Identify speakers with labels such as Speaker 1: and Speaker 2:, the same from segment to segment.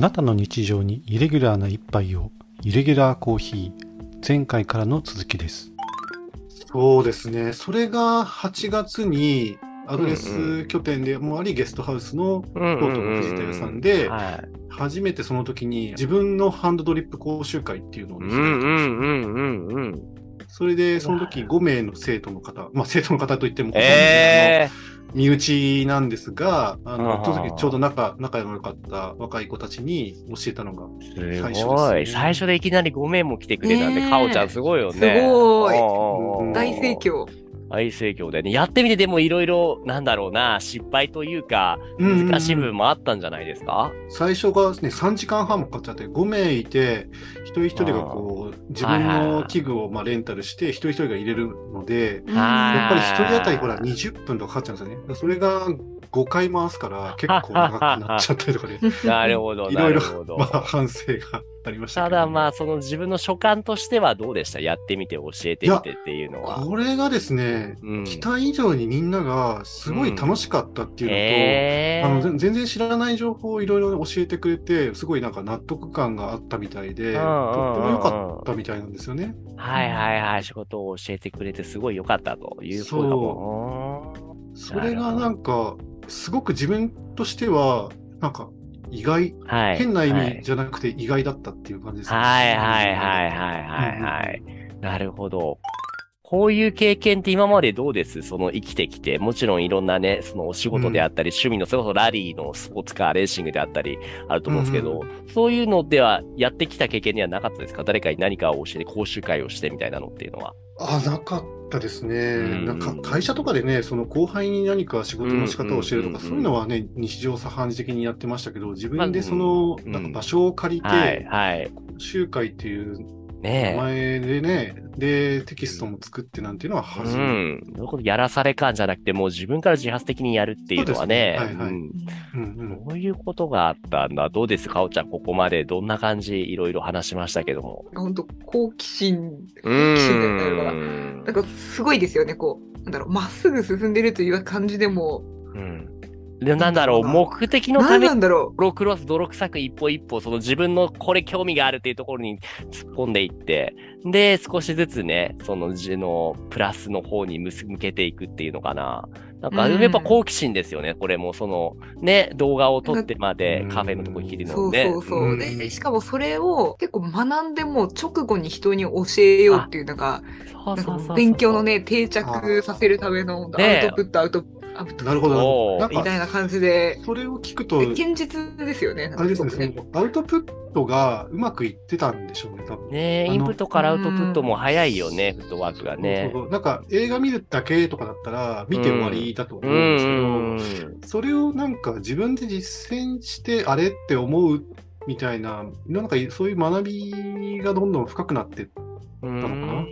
Speaker 1: なたの日常にイレギュラーな一杯をイレギュラーコーヒー前回からの続きです
Speaker 2: そうですね。それが8月にアドレス拠点でもあり、ゲストハウスの京都の藤田屋さんで、
Speaker 3: はい。
Speaker 2: 初めてその時に自分のハンドドリップ講習会っていうのをですよ。
Speaker 3: うん。
Speaker 2: それで、その時5名の生徒の方、まあ生徒の方といっても、
Speaker 3: ええ
Speaker 2: あの身内なんですが、あ
Speaker 3: あ
Speaker 2: の、
Speaker 3: ー
Speaker 2: その時ちょうど仲、仲の良かった若い子たちに教えたのが、
Speaker 3: す
Speaker 2: 最初です
Speaker 3: ごい。
Speaker 2: ね
Speaker 3: 最初でいきなり5名も来てくれたんで、かおちゃんすごいよね。
Speaker 4: すごい大盛。況。
Speaker 3: 大盛況でね。やってみてでもいろいろ、なんだろうな、失敗というか、
Speaker 2: うんうんうん
Speaker 3: 難しい部分もあったんじゃないですか？
Speaker 2: 最初がね、3時間半もかかっちゃって、5名いて、一人一人がこう、自分の器具をまあレンタルして、一人一人が入れるので、
Speaker 3: はい
Speaker 2: やっぱり一人当たりほら20分とかかかっちゃうんですよね。それが5回回すから結構長くなっちゃったりとかで、
Speaker 3: なるほど、
Speaker 2: いろいろ
Speaker 3: なるほど。
Speaker 2: まあ反省がありました。
Speaker 3: ただまあ、その自分の所感としてはどうでした？やってみて教えてみてっていうのは。
Speaker 2: これがですね、
Speaker 3: うん
Speaker 2: 期待以上にみんながすごい楽しかったっていうのと、
Speaker 3: へー
Speaker 2: あのぜ全然知らない情報をいろいろ教えてくれて、すごいなんか納得感があったみたいで、とって
Speaker 3: うんうんうんうん
Speaker 2: も良かったみたいなんですよね。
Speaker 3: はいはいはい、仕事を教えてくれてすごい良かったということも。
Speaker 2: それがなんか、すごく自分としては、なんか意外、
Speaker 3: はい。
Speaker 2: 変な意
Speaker 3: はい
Speaker 2: 味じゃなくて意外だったっていう感じですね。
Speaker 3: はいはいはいはいはいはい。なるほど。こういう経験って今までどうです？その生きてきて。もちろんいろんなね、そのお仕事であったり、趣味の、それこそラリーのスポーツカー、レーシングであったり、あると思うんですけど、そういうのではやってきた経験にはなかったですか？誰かに何かを教えて、講習会をしてみたいなのっていうのは。
Speaker 2: あ、なかったですね。
Speaker 3: ん
Speaker 2: なんか会社とかでね、その後輩に何か仕事の仕方を教えるとか、そういうのはね、日常茶飯事的にやってましたけど、自分でその、
Speaker 3: うん
Speaker 2: なんか場所を借りて、
Speaker 3: はいはい。
Speaker 2: 講習会っていう名
Speaker 3: ねえ。
Speaker 2: 前でね、で、テキストも作ってなんていうのは
Speaker 3: う
Speaker 2: 初めて。
Speaker 3: ういうことやらされ感じゃなくて、もう自分から自発的にやるっていうのはね。
Speaker 2: そうですねはいはい
Speaker 3: うん
Speaker 2: うんうん
Speaker 3: そういうことがあったんだ。どうですか、おちゃん、ここまでどんな感じ、いろいろ話しましたけども。
Speaker 4: 本当好奇心、
Speaker 3: う
Speaker 4: 好奇心だよね
Speaker 3: ん
Speaker 4: なんかすごいですよね、こう、なんだろう、まっすぐ進んでるという感じでも、
Speaker 3: うん。で、なんだろう、目的のた
Speaker 4: 何
Speaker 3: めに
Speaker 4: なんだろ
Speaker 3: 泥クロス、泥臭く一歩一歩、その自分のこれ興味があるっていうところに突っ込んでいって、で、少しずつね、その自のプラスの方に向向けていくっていうのかな。なんか、
Speaker 4: うん
Speaker 3: やっぱ好奇心ですよね、これも。その、ね、動画を撮ってまで
Speaker 2: うん
Speaker 3: カフェのとこに来る
Speaker 4: う。そう
Speaker 3: のね。
Speaker 4: そうそう。
Speaker 2: うん
Speaker 4: で、しかもそれを結構学んでも直後に人に教えようっていう、なんか、勉強のね、定着させるための、アウト
Speaker 3: ね
Speaker 4: プット、アウト、アウトプット
Speaker 2: なるほどなるほど。なんか、
Speaker 4: みたいな感じで、
Speaker 2: それを聞くと、
Speaker 4: 堅実ですよね。
Speaker 2: あれですね、
Speaker 4: すごく
Speaker 2: そのアウトプットがうまくいってたんでしょうね、多分。
Speaker 3: ねインプットからアウトプットも早いよね、フットワークがね。
Speaker 2: そうそうなんか映画見るだけとかだったら見て終わりだと思
Speaker 3: う
Speaker 2: うんですけど、
Speaker 3: ん。
Speaker 2: それをなんか自分で実践してあれって思うみたいな、なんかそういう学びがどんどん深くなってっ
Speaker 3: う
Speaker 2: たのかな？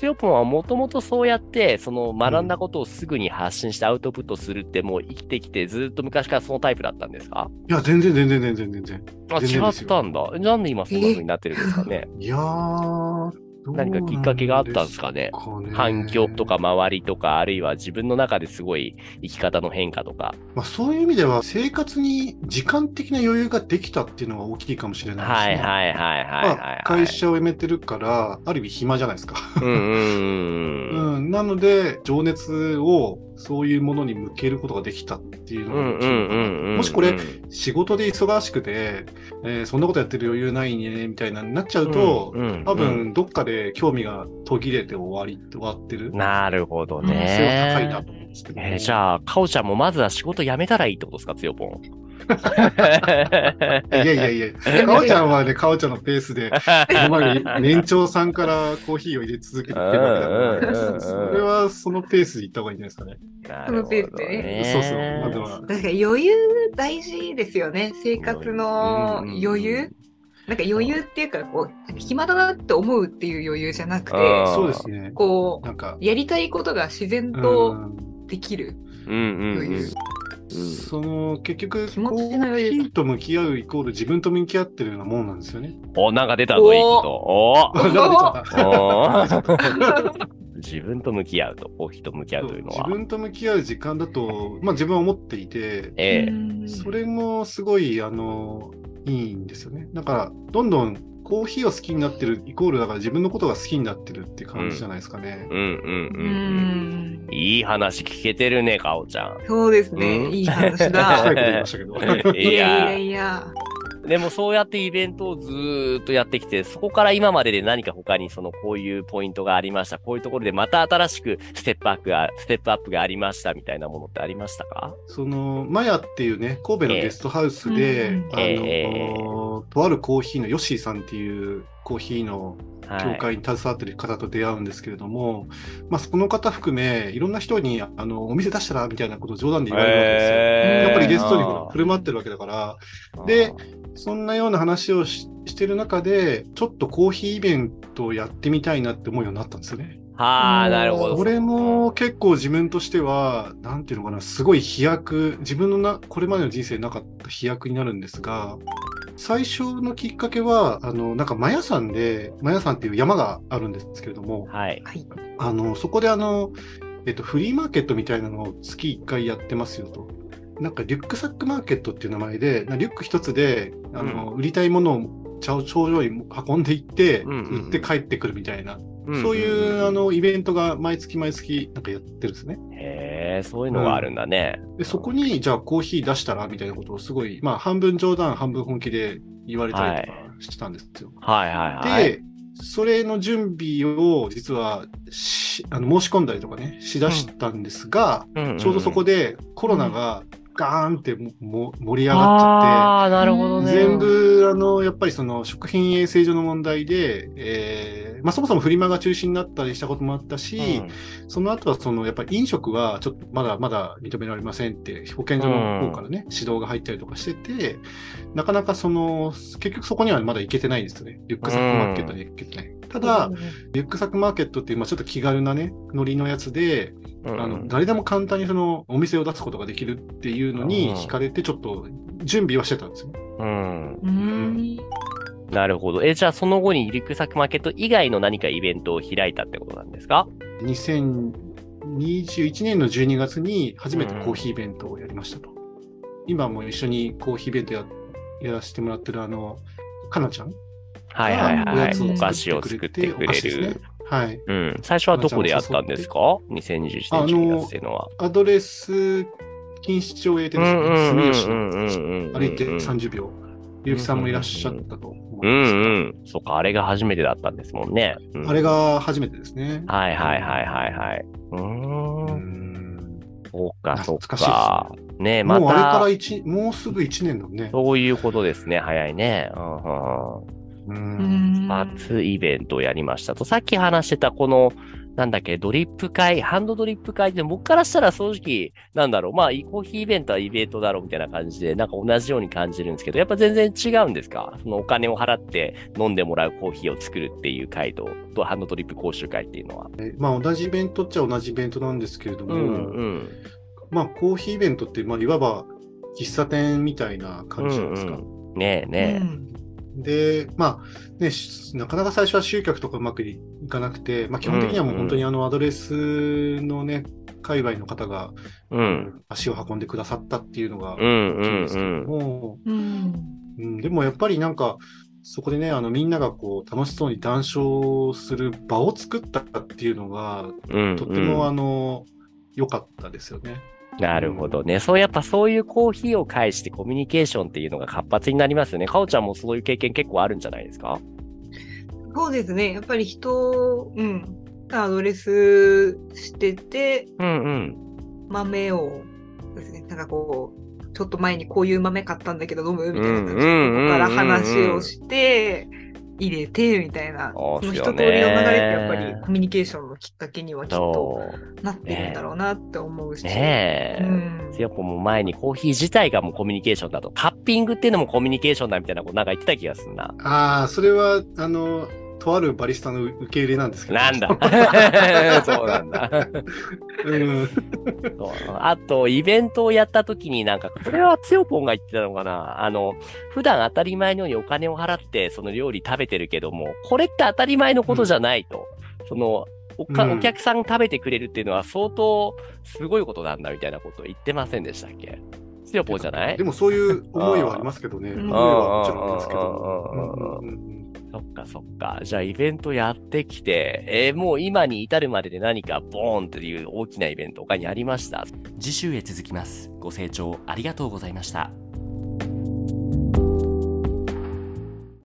Speaker 3: つよぽんはもともとそうやって、その学んだことをすぐに発信してアウトプットするってもう生きてきてずっと昔からそのタイプだったんですか？
Speaker 2: いや、全然全然全然全然。
Speaker 3: あ、違ったんだ。なんで今そんな風になってるんですかね？
Speaker 2: いやー、
Speaker 3: 何かきっかけがあったんですかね？
Speaker 2: かね
Speaker 3: 環境とか周りとか、あるいは自分の中ですごい生き方の変化とか。
Speaker 2: まあ、そういう意味では生活に時間的な余裕ができたっていうのが大きいかもしれないですね。
Speaker 3: はいはいはいはいはい、
Speaker 2: まあ、
Speaker 3: はい。
Speaker 2: 会社を辞めてるから、ある意味暇じゃないですか。
Speaker 3: うんうんうんうん。
Speaker 2: うん、なので、情熱をそういうものに向けることができたっていうのがもしこれ、仕事で忙しくて、えーそんなことやってる余裕ないね、みたいなになっちゃうと、
Speaker 3: うんうんうん
Speaker 2: 多分どっかで興味が途切れて終わり、終わってる。
Speaker 3: なるほど
Speaker 2: 可能性は
Speaker 3: ね。
Speaker 2: 高いなと思うんですけど、
Speaker 3: えーじゃあ、かおちゃんもまずは仕事辞めたらいいってことですか、つよぽん。
Speaker 2: いやいやいや、かおちゃんはね、かおちゃんのペースで、今まで年長さんからコーヒーを入れ続けてるわけだから、それはそのペースで行った方がいいんじゃないですかね。
Speaker 4: そのペースでね
Speaker 2: そうそうまずは
Speaker 4: だから余裕大事ですよね。生活の余裕。なんか余裕っていうか、こう、暇だなって思うっていう余裕じゃなくて、
Speaker 3: うん
Speaker 2: そうですね。
Speaker 4: こ
Speaker 2: なんか、
Speaker 4: う、やりたいことが自然
Speaker 2: う
Speaker 4: と
Speaker 2: ん
Speaker 4: できる
Speaker 3: うんうんうん。
Speaker 2: その結局、コーヒーと向き合うイコール自分と向き合ってるようなもんなんですよね。
Speaker 3: お、なんか出たぞ、いいこと。お
Speaker 2: なんか出ちゃった
Speaker 3: おー 自分と向き合うと、コーヒーと向き合うというのは。
Speaker 2: 自分と向き合う時間だと、まあ自分は思っていて、
Speaker 3: ええ
Speaker 4: うん
Speaker 2: それもすごい、あの、いいんですよね。だから、どんどんコーヒーを好きになってるイコールだから自分のことが好きになってるって感じじゃないですかね。
Speaker 3: うんうん
Speaker 4: う
Speaker 3: うん。
Speaker 4: ん。
Speaker 3: いい話聞けてるね、かおちゃん。
Speaker 4: そうです
Speaker 3: うん
Speaker 4: ね。いい話だ。
Speaker 2: い
Speaker 4: やいや
Speaker 3: や、
Speaker 4: いや。
Speaker 3: でもそうやってイベントをずーっとやってきて、そこから今までで何か他にそのこういうポイントがありました。こういうところでまた新しくステップアップが、ステップアップがありましたみたいなものってありましたか？
Speaker 2: その、マヤっていうね、神戸のゲストハウスで、
Speaker 4: え
Speaker 3: え
Speaker 2: あの、とあるコーヒーのヨッシーさんっていうコーヒーの
Speaker 3: はい。
Speaker 2: 協会に携わってる方と出会うんですけれども、まあ、その方含め、いろんな人に、あの、お店出したらみたいなことを冗談で言われるわけですよ。
Speaker 3: へー
Speaker 2: やっぱりゲストに振る舞ってるわけだから、でそんなような話をししてる中で、ちょっとコーヒーイベントをやってみたいなって思うようになったんですよね。
Speaker 3: はあ、なるほど。
Speaker 2: それも結構自分としては、なんていうのかな、すごい飛躍、自分のなこれまでの人生になかった飛躍になるんですが、最初のきっかけは、あの、なんかマヤ山で、マヤ山っていう山があるんですけれども、
Speaker 3: はい。
Speaker 4: はい。
Speaker 2: あの、そこであの、えっと、フリーマーケットみたいなのを月1回やってますよと。なんかリュックサックマーケットっていう名前で、なリュック一つで、あの、売りたいものを頂上に運んでいって、
Speaker 3: うんうんうん
Speaker 2: 売って帰ってくるみたいな、
Speaker 3: ん
Speaker 2: そういうあ、のイベントが毎月毎月なんかやってるんですね。
Speaker 3: へえ、そういうのがあるんだね。
Speaker 2: で、そこに、じゃあコーヒー出したらみたいなことをすごい、まあ半分冗談、半分本気で言われたりとかしてたんですよ。
Speaker 3: はいはいはい。
Speaker 2: で、それの準備を実はしあの申し込んだりとかね、しだしたんですが、
Speaker 3: うんん
Speaker 2: ちょうどそこ
Speaker 3: で
Speaker 2: でコロナがガーンってもも盛り上がっちゃ
Speaker 3: ああ、なるほどね。
Speaker 2: って、全部、あの、やっぱりその食品衛生上の問題で、えーまあそもそもフリマが中止になったりしたこともあったし、その後はそのやっぱり飲食はちょっとまだまだ認められませんって保健所の方からね、指導が入ったりとかしてて、なかなかその、結局そこにはまだ行けてないんですよね。リュックサックマーケットには行けてない。ただ、リュックサックマーケットっていう、まあ、ちょっと気軽なね、ノリのやつで、
Speaker 3: うん
Speaker 2: あの誰でも簡単にそのお店を出すことができるっていうのに
Speaker 3: うん
Speaker 2: 惹かれて、ちょっと準備はしてたんですよ。
Speaker 3: うん。
Speaker 4: うん。
Speaker 3: なるほど。え、じゃあその後にリュックサックマーケット以外の何かイベントを開いたってことなんですか
Speaker 2: ？2021年の12月に初めてコーヒーイベントをやりましたと。今も一緒にコーヒーイベントややらせてもらってるあの、かなちゃん？
Speaker 3: はいはいはい。
Speaker 2: やつを
Speaker 3: お菓子を作ってくれる。。
Speaker 2: はい。
Speaker 3: うん。最初はどこでやったんですか ?2021 年12月っていうのは。
Speaker 2: アドレス錦糸町へてですね、住吉の歩いて30秒。ゆうきさんもいらっしゃったと思
Speaker 3: うん
Speaker 2: います。
Speaker 3: うん。そっか、あれが初めてだったんですもんね。うん
Speaker 2: あれが初めてですね。
Speaker 3: はいはいはいはいはい。う
Speaker 2: んん
Speaker 3: そうか、そう
Speaker 2: 懐かしい
Speaker 3: か。ねえ、ま
Speaker 2: もうあれから
Speaker 3: た、
Speaker 2: 一もうすぐ1年だね。
Speaker 3: そういうことですね。早いね。うんうんうん
Speaker 2: う
Speaker 4: うんん。
Speaker 3: 初イベントをやりましたと。さっき話してたこの、なんだっけ、ドリップ会、ハンドドリップ会で、僕からしたら正直、なんだろう、まあ、コーヒーイベントはイベントだろうみたいな感じで、なんか同じように感じるんですけど、やっぱ全然違うんですか？そのお金を払って飲んでもらうコーヒーを作るっていう会と、とハンドドリップ講習会っていうのは。
Speaker 2: えまあ同じイベントっちゃ同じイベントなんですけれども、
Speaker 3: うん。
Speaker 2: まあコーヒーイベントって、まあ、いわば喫茶店みたいな感じじゃないですか？
Speaker 3: うんねえね
Speaker 2: で、まあ、ね、しなかなか最初は集客とかうまくいかなくて、まあ、基本的にはもう本当にあのアドレスのね、界隈の方が
Speaker 3: え。うん。
Speaker 2: 足を運んでくださったっていうのが
Speaker 3: うんうん
Speaker 2: 大きいんですけど
Speaker 3: うん。
Speaker 2: も、
Speaker 4: うん。
Speaker 2: うん、でもやっぱりなんか、そこでね、あのみんながこう楽しそうに談笑する場を作ったっていうのが、
Speaker 3: うん。
Speaker 2: とってもあの、良かったですよね。
Speaker 3: なるほどね。そう、やっぱそういうコーヒーを介してコミュニケーションっていうのが活発になりますよね。かおちゃんもそういう経験結構あるんじゃないですか？
Speaker 4: そうですね。やっぱり人、うん。アドレスしてて、
Speaker 3: うんうん。
Speaker 4: 豆をですね、なんかこう、ちょっと前にこういう豆買ったんだけど飲む？みたいな感じで、
Speaker 3: うんうんうんうん
Speaker 4: ここから話をして、入れて、みたいな、
Speaker 3: そ
Speaker 4: の一通りの流れってやっぱりコミュニケーションのきっかけにはきっと。なってるんだろうなって思うし。
Speaker 3: ねえ。
Speaker 4: うん
Speaker 3: やっぱもう前にコーヒー自体がもうコミュニケーションだと、カッピングっていうのもコミュニケーションだみたいなことなんか言ってた気がするな。
Speaker 2: ああ、それは、あの、とあるバリスタの受け入れなんですけど。
Speaker 3: なんだ そうなんだ。
Speaker 2: うん。
Speaker 3: あと、イベントをやった時になんか、これはつよぽんが言ってたのかなあの、普段当たり前のようにお金を払ってその料理食べてるけども、これって当たり前のことじゃないと。その、おか、
Speaker 2: うん
Speaker 3: お客さん食べてくれるっていうのは相当すごいことなんだみたいなことを言ってませんでしたっけ？つよぽじゃない？
Speaker 2: でもそういう思いはありますけどね。
Speaker 4: うん
Speaker 2: 思いはもちろんありますけど。
Speaker 3: そっかそっか。じゃあイベントやってきて、えーもう今に至るまでで何かボーンっていう大きなイベント他にありました？
Speaker 5: 次週へ続きます。ご清聴ありがとうございました。